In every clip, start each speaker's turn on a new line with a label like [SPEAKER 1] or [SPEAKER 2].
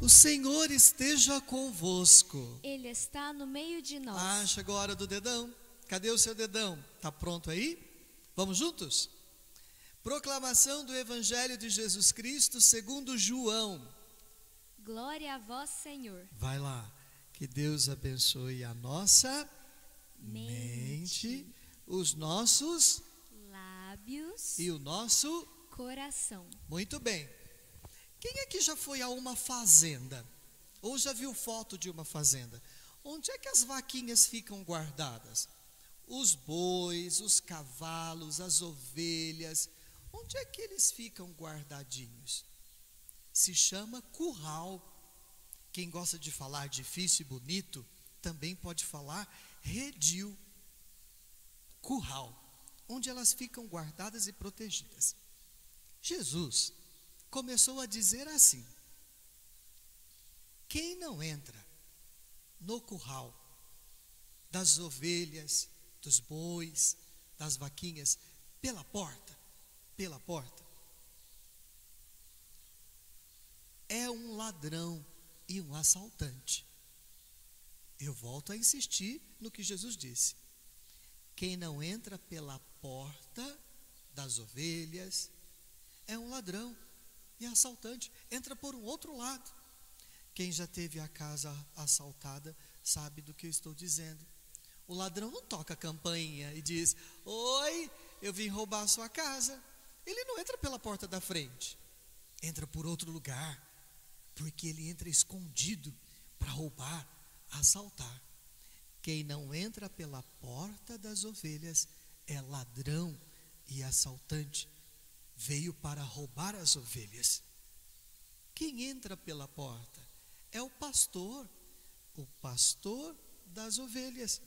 [SPEAKER 1] O Senhor esteja convosco.
[SPEAKER 2] Ele está no meio de nós.
[SPEAKER 1] Ah, chegou a hora do dedão. Cadê o seu dedão? Tá pronto aí? Vamos juntos? Proclamação do Evangelho de Jesus Cristo segundo João.
[SPEAKER 2] Glória a vós, Senhor.
[SPEAKER 1] Vai lá. Que Deus abençoe a nossa mente,
[SPEAKER 2] Mente.
[SPEAKER 1] os nossos
[SPEAKER 2] Lábios,
[SPEAKER 1] e o nosso.
[SPEAKER 2] coração.
[SPEAKER 1] Muito bem. Quem aqui já foi a uma fazenda? Ou já viu foto de uma fazenda? Onde é que as vaquinhas ficam guardadas? Os bois, os cavalos, as ovelhas, onde é que eles ficam guardadinhos? Se chama curral. Quem gosta de falar difícil e bonito, também pode falar redil. Curral, onde elas ficam guardadas e protegidas. Jesus começou a dizer assim: quem não entra no curral das ovelhas, dos bois, das vaquinhas, pela porta, pela porta, é um ladrão e um assaltante. Eu volto a insistir no que Jesus disse. Quem não entra pela porta das ovelhas é um ladrão e assaltante, entra por um outro lado. Quem já teve a casa assaltada sabe do que eu estou dizendo. O ladrão não toca a campainha e diz: Oi, eu vim roubar a sua casa. Ele não entra pela porta da frente, entra por outro lugar, porque ele entra escondido para roubar, assaltar. Quem não entra pela porta das ovelhas é ladrão e assaltante. Veio para roubar as ovelhas. Quem entra pela porta é o pastor, o pastor das ovelhas.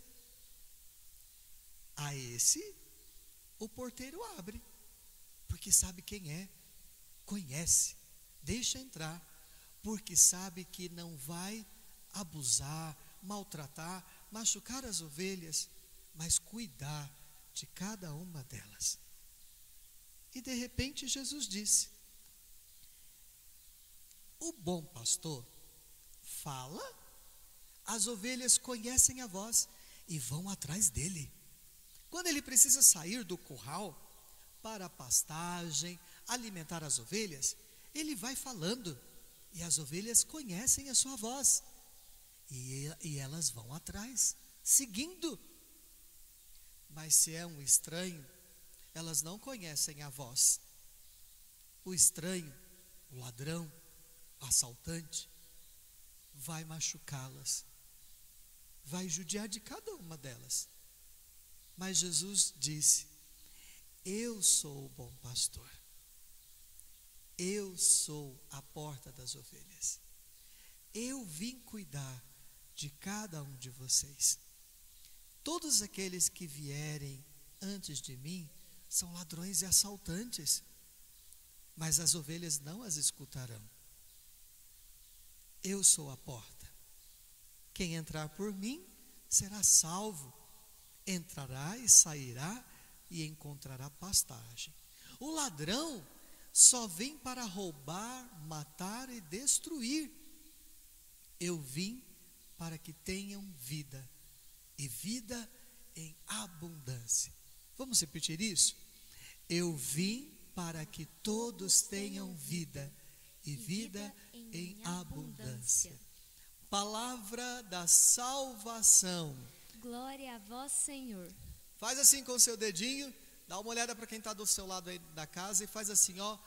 [SPEAKER 1] A esse, o porteiro abre, porque sabe quem é, conhece, deixa entrar, porque sabe que não vai abusar, maltratar, machucar as ovelhas, mas cuidar de cada uma delas. E de repente Jesus disse: O bom pastor fala, as ovelhas conhecem a voz e vão atrás dele. Quando ele precisa sair do curral para a pastagem, alimentar as ovelhas, ele vai falando e as ovelhas conhecem a sua voz e, e elas vão atrás, seguindo. Mas se é um estranho, elas não conhecem a voz. O estranho, o ladrão, o assaltante, vai machucá-las, vai judiar de cada uma delas. Mas Jesus disse: Eu sou o bom pastor, eu sou a porta das ovelhas, eu vim cuidar de cada um de vocês. Todos aqueles que vierem antes de mim são ladrões e assaltantes, mas as ovelhas não as escutarão. Eu sou a porta. Quem entrar por mim será salvo, entrará e sairá e encontrará pastagem. O ladrão só vem para roubar, matar e destruir. Eu vim para que tenham vida e vida em abundância. Vamos repetir isso? Eu vim para que todos tenham vida e vida em abundância. Palavra da salvação.
[SPEAKER 2] Glória a vós, Senhor.
[SPEAKER 1] Faz assim com o seu dedinho, dá uma olhada para quem está do seu lado aí da casa e faz assim, ó.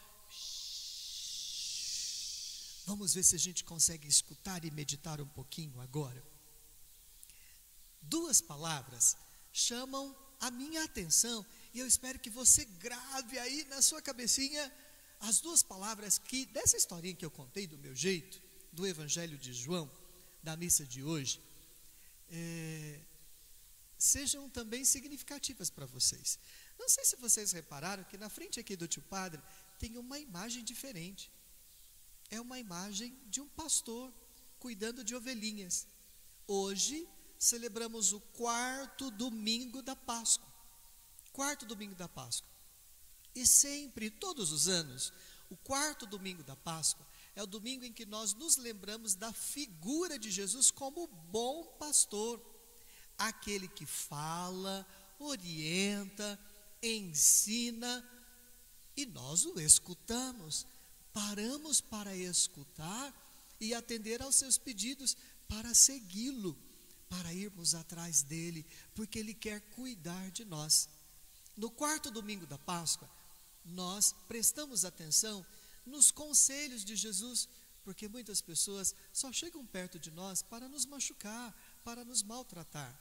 [SPEAKER 1] Vamos ver se a gente consegue escutar e meditar um pouquinho agora. Duas palavras chamam a minha atenção e eu espero que você grave aí na sua cabecinha as duas palavras que, dessa historinha que eu contei do meu jeito, do Evangelho de João, da missa de hoje, é, sejam também significativas para vocês. Não sei se vocês repararam que na frente aqui do tio Padre tem uma imagem diferente. É uma imagem de um pastor cuidando de ovelhinhas. Hoje celebramos o quarto domingo da Páscoa. Quarto domingo da Páscoa. E sempre, todos os anos, o quarto domingo da Páscoa é o domingo em que nós nos lembramos da figura de Jesus como bom pastor, aquele que fala, orienta, ensina e nós o escutamos. Paramos para escutar e atender aos seus pedidos, para segui-lo, para irmos atrás dele, porque ele quer cuidar de nós. No quarto domingo da Páscoa, nós prestamos atenção nos conselhos de Jesus, porque muitas pessoas só chegam perto de nós para nos machucar, para nos maltratar.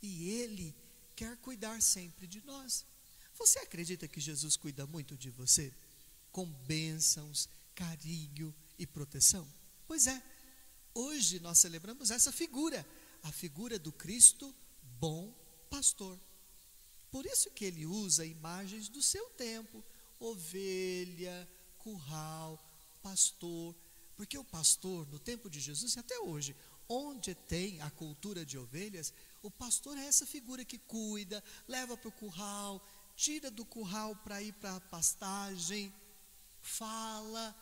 [SPEAKER 1] E Ele quer cuidar sempre de nós. Você acredita que Jesus cuida muito de você? Com bênçãos, carinho e proteção? Pois é, hoje nós celebramos essa figura, a figura do Cristo bom pastor. Por isso que ele usa imagens do seu tempo, ovelha, curral, pastor, porque o pastor, no tempo de Jesus e até hoje, onde tem a cultura de ovelhas, o pastor é essa figura que cuida, leva para o curral, tira do curral para ir para a pastagem, fala,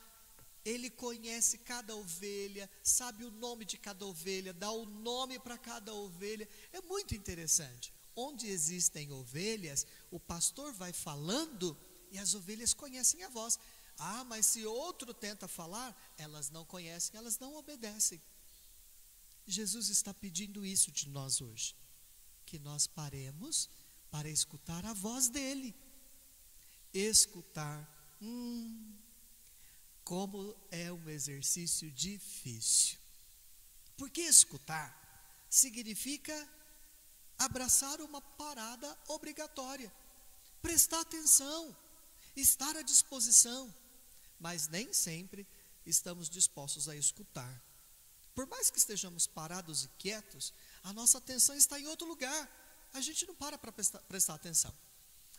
[SPEAKER 1] ele conhece cada ovelha, sabe o nome de cada ovelha, dá o nome para cada ovelha. É muito interessante. Onde existem ovelhas, o pastor vai falando e as ovelhas conhecem a voz. Ah, mas se outro tenta falar, elas não conhecem, elas não obedecem. Jesus está pedindo isso de nós hoje, que nós paremos para escutar a voz dele. Escutar, hum, como é um exercício difícil. Porque escutar significa abraçar uma parada obrigatória, prestar atenção, estar à disposição mas nem sempre estamos dispostos a escutar. Por mais que estejamos parados e quietos, a nossa atenção está em outro lugar. A gente não para para prestar, prestar atenção.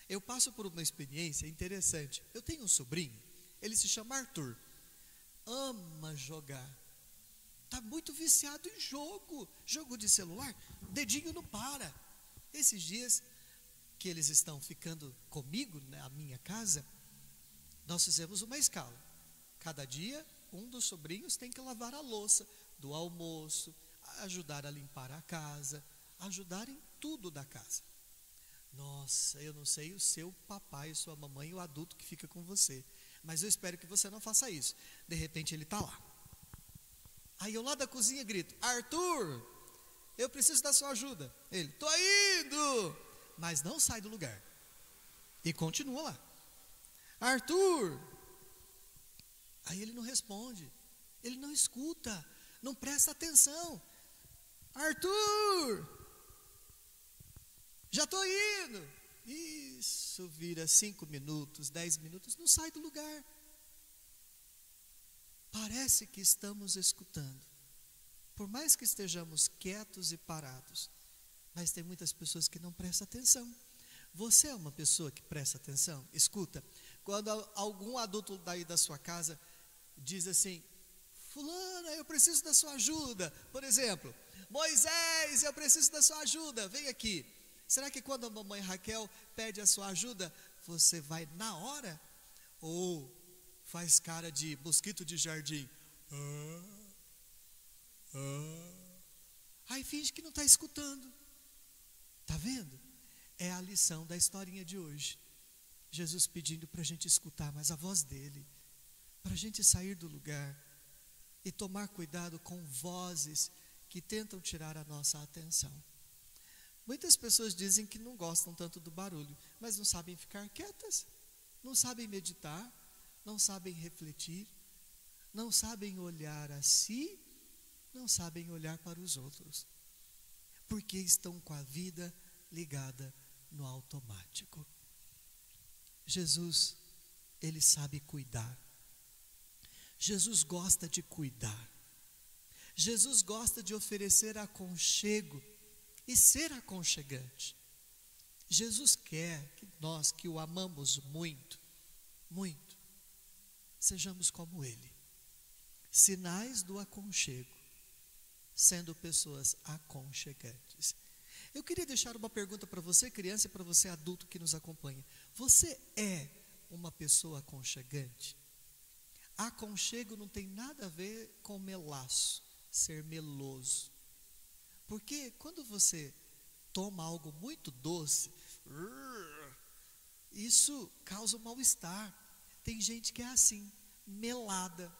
[SPEAKER 1] Eu passo por uma experiência interessante. Eu tenho um sobrinho, ele se chama Arthur. Ama jogar. Está muito viciado em jogo. Jogo de celular, dedinho não para. Esses dias que eles estão ficando comigo na minha casa, nós fizemos uma escala. Cada dia, um dos sobrinhos tem que lavar a louça do almoço, ajudar a limpar a casa, ajudar em tudo da casa. Nossa, eu não sei o seu papai, sua mamãe, o adulto que fica com você, mas eu espero que você não faça isso. De repente ele está lá. Aí eu lá da cozinha grito: Arthur, eu preciso da sua ajuda. Ele, tô indo, mas não sai do lugar. E continua lá. Arthur! Aí ele não responde, ele não escuta, não presta atenção. Arthur! Já estou indo. Isso vira cinco minutos, dez minutos, não sai do lugar. Parece que estamos escutando. Por mais que estejamos quietos e parados, mas tem muitas pessoas que não prestam atenção. Você é uma pessoa que presta atenção? Escuta, quando algum adulto daí da sua casa diz assim: Fulana, eu preciso da sua ajuda. Por exemplo, Moisés, eu preciso da sua ajuda, vem aqui. Será que quando a mamãe Raquel pede a sua ajuda, você vai na hora? Ou faz cara de mosquito de jardim? Ah, ah. Aí finge que não está escutando. Está vendo? É a lição da historinha de hoje. Jesus pedindo para a gente escutar mais a voz dele, para a gente sair do lugar e tomar cuidado com vozes que tentam tirar a nossa atenção. Muitas pessoas dizem que não gostam tanto do barulho, mas não sabem ficar quietas, não sabem meditar, não sabem refletir, não sabem olhar a si, não sabem olhar para os outros, porque estão com a vida ligada no automático. Jesus, ele sabe cuidar. Jesus gosta de cuidar. Jesus gosta de oferecer aconchego e ser aconchegante. Jesus quer que nós que o amamos muito, muito, sejamos como Ele, sinais do aconchego, sendo pessoas aconchegantes. Eu queria deixar uma pergunta para você, criança, e para você, adulto que nos acompanha. Você é uma pessoa aconchegante? Aconchego não tem nada a ver com melaço, ser meloso. Porque quando você toma algo muito doce, isso causa um mal-estar. Tem gente que é assim, melada,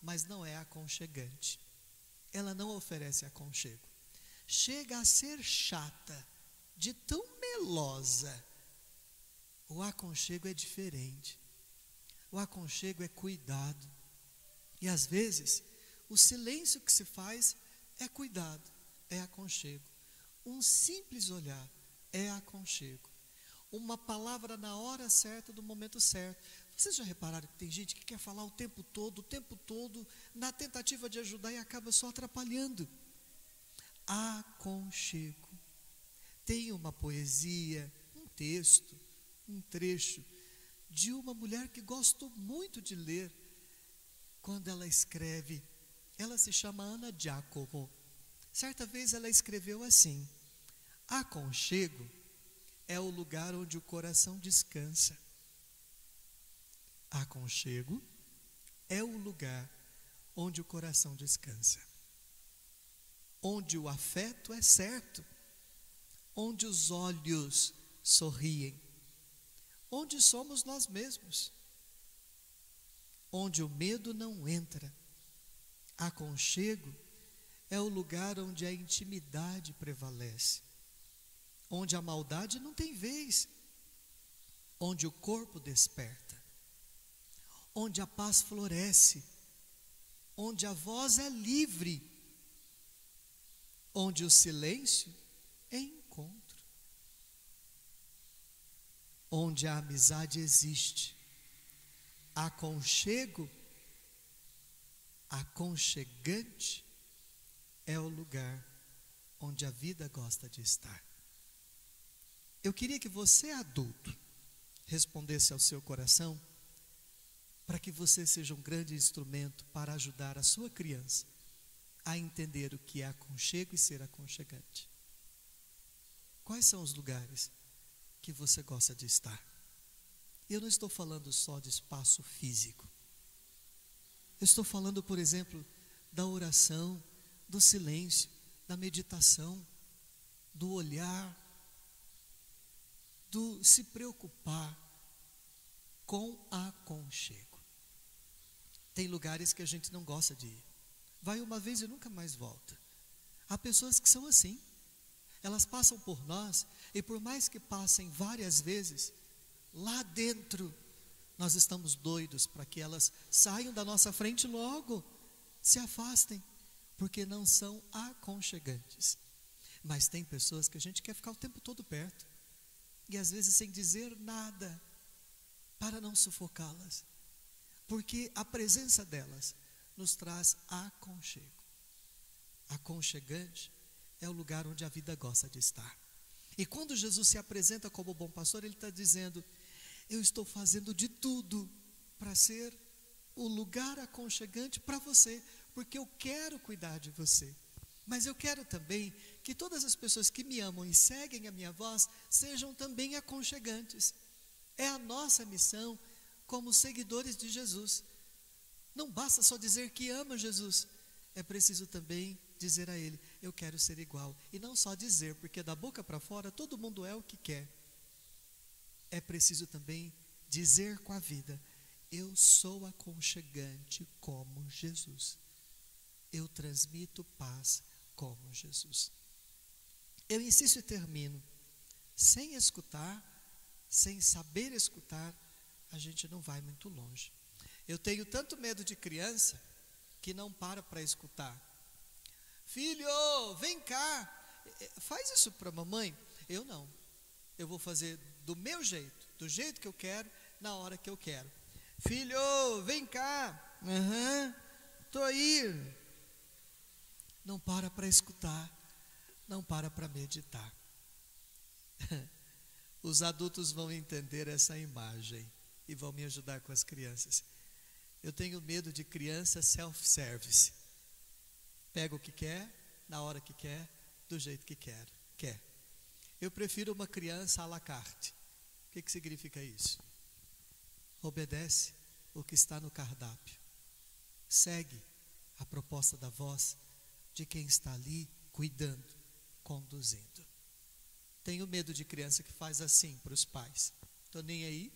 [SPEAKER 1] mas não é aconchegante. Ela não oferece aconchego. Chega a ser chata, de tão melosa. O aconchego é diferente. O aconchego é cuidado. E às vezes, o silêncio que se faz é cuidado, é aconchego. Um simples olhar é aconchego. Uma palavra na hora certa, do momento certo. Vocês já repararam que tem gente que quer falar o tempo todo, o tempo todo, na tentativa de ajudar e acaba só atrapalhando? Aconchego. Tem uma poesia, um texto, um trecho de uma mulher que gosto muito de ler quando ela escreve. Ela se chama Ana Giacomo. Certa vez ela escreveu assim: Aconchego é o lugar onde o coração descansa. Aconchego é o lugar onde o coração descansa. Onde o afeto é certo, onde os olhos sorriem, onde somos nós mesmos, onde o medo não entra. Aconchego é o lugar onde a intimidade prevalece, onde a maldade não tem vez, onde o corpo desperta, onde a paz floresce, onde a voz é livre, onde o silêncio é encontro onde a amizade existe. Aconchego, aconchegante, é o lugar onde a vida gosta de estar. Eu queria que você, adulto, respondesse ao seu coração, para que você seja um grande instrumento para ajudar a sua criança a entender o que é aconchego e ser aconchegante. Quais são os lugares que você gosta de estar. Eu não estou falando só de espaço físico. Eu estou falando, por exemplo, da oração, do silêncio, da meditação, do olhar, do se preocupar com aconchego. Tem lugares que a gente não gosta de ir. Vai uma vez e nunca mais volta. Há pessoas que são assim. Elas passam por nós e por mais que passem várias vezes, lá dentro nós estamos doidos para que elas saiam da nossa frente logo, se afastem, porque não são aconchegantes. Mas tem pessoas que a gente quer ficar o tempo todo perto, e às vezes sem dizer nada, para não sufocá-las, porque a presença delas nos traz aconchego. Aconchegante é o lugar onde a vida gosta de estar. E quando Jesus se apresenta como bom pastor, ele está dizendo: Eu estou fazendo de tudo para ser o lugar aconchegante para você, porque eu quero cuidar de você. Mas eu quero também que todas as pessoas que me amam e seguem a minha voz sejam também aconchegantes. É a nossa missão como seguidores de Jesus. Não basta só dizer que ama Jesus, é preciso também dizer a Ele: Eu quero ser igual. E não só dizer, porque da boca para fora todo mundo é o que quer. É preciso também dizer com a vida: Eu sou aconchegante como Jesus. Eu transmito paz como Jesus. Eu insisto e termino. Sem escutar, sem saber escutar, a gente não vai muito longe. Eu tenho tanto medo de criança que não para para escutar. Filho, vem cá. É, é, faz isso para mamãe. Eu não. Eu vou fazer do meu jeito, do jeito que eu quero, na hora que eu quero. Filho, vem cá. Uhum, tô aí. Não para para escutar, não para para meditar. Os adultos vão entender essa imagem e vão me ajudar com as crianças. Eu tenho medo de criança self-service Pega o que quer, na hora que quer, do jeito que quer. quer. Eu prefiro uma criança à la carte. O que, que significa isso? Obedece o que está no cardápio. segue a proposta da voz de quem está ali cuidando, conduzindo. Tenho medo de criança que faz assim para os pais. Estou nem aí,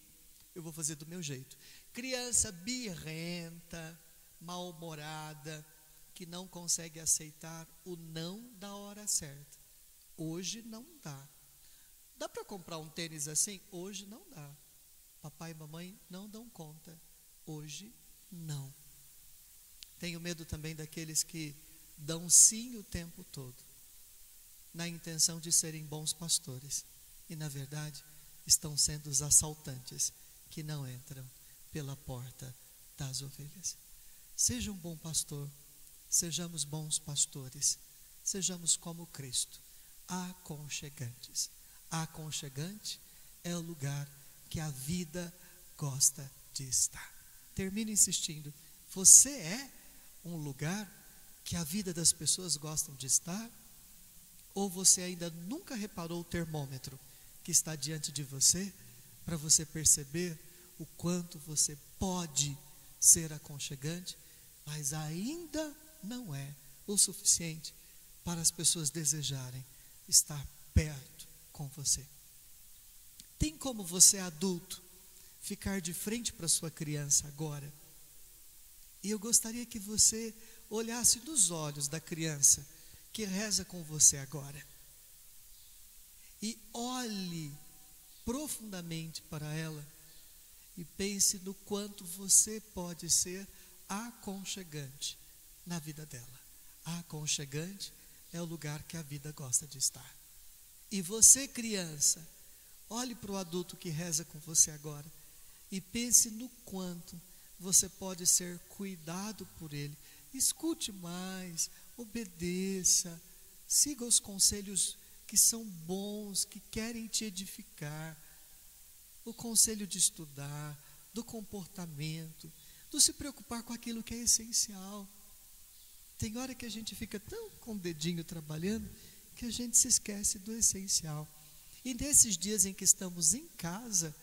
[SPEAKER 1] eu vou fazer do meu jeito. Criança birrenta, mal-humorada, que não consegue aceitar o não da hora certa. Hoje não dá. Dá para comprar um tênis assim? Hoje não dá. Papai e mamãe não dão conta. Hoje não. Tenho medo também daqueles que dão sim o tempo todo, na intenção de serem bons pastores, e na verdade estão sendo os assaltantes que não entram pela porta das ovelhas. Seja um bom pastor, sejamos bons pastores, sejamos como Cristo, aconchegantes. Aconchegante é o lugar que a vida gosta de estar. Termino insistindo, você é um lugar que a vida das pessoas gostam de estar? Ou você ainda nunca reparou o termômetro que está diante de você para você perceber o quanto você pode ser aconchegante, mas ainda não é o suficiente para as pessoas desejarem estar perto com você. Tem como você adulto ficar de frente para sua criança agora? E eu gostaria que você olhasse nos olhos da criança que reza com você agora. E olhe profundamente para ela e pense no quanto você pode ser aconchegante na vida dela. Aconchegante é o lugar que a vida gosta de estar. E você, criança, olhe para o adulto que reza com você agora e pense no quanto você pode ser cuidado por ele. Escute mais, obedeça, siga os conselhos que são bons, que querem te edificar. O conselho de estudar, do comportamento, do se preocupar com aquilo que é essencial. Tem hora que a gente fica tão com o dedinho trabalhando que a gente se esquece do essencial. E nesses dias em que estamos em casa,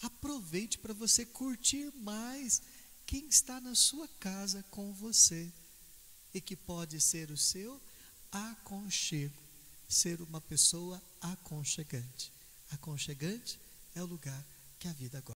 [SPEAKER 1] Aproveite para você curtir mais quem está na sua casa com você e que pode ser o seu aconchego, ser uma pessoa aconchegante. Aconchegante é o lugar que a vida gosta.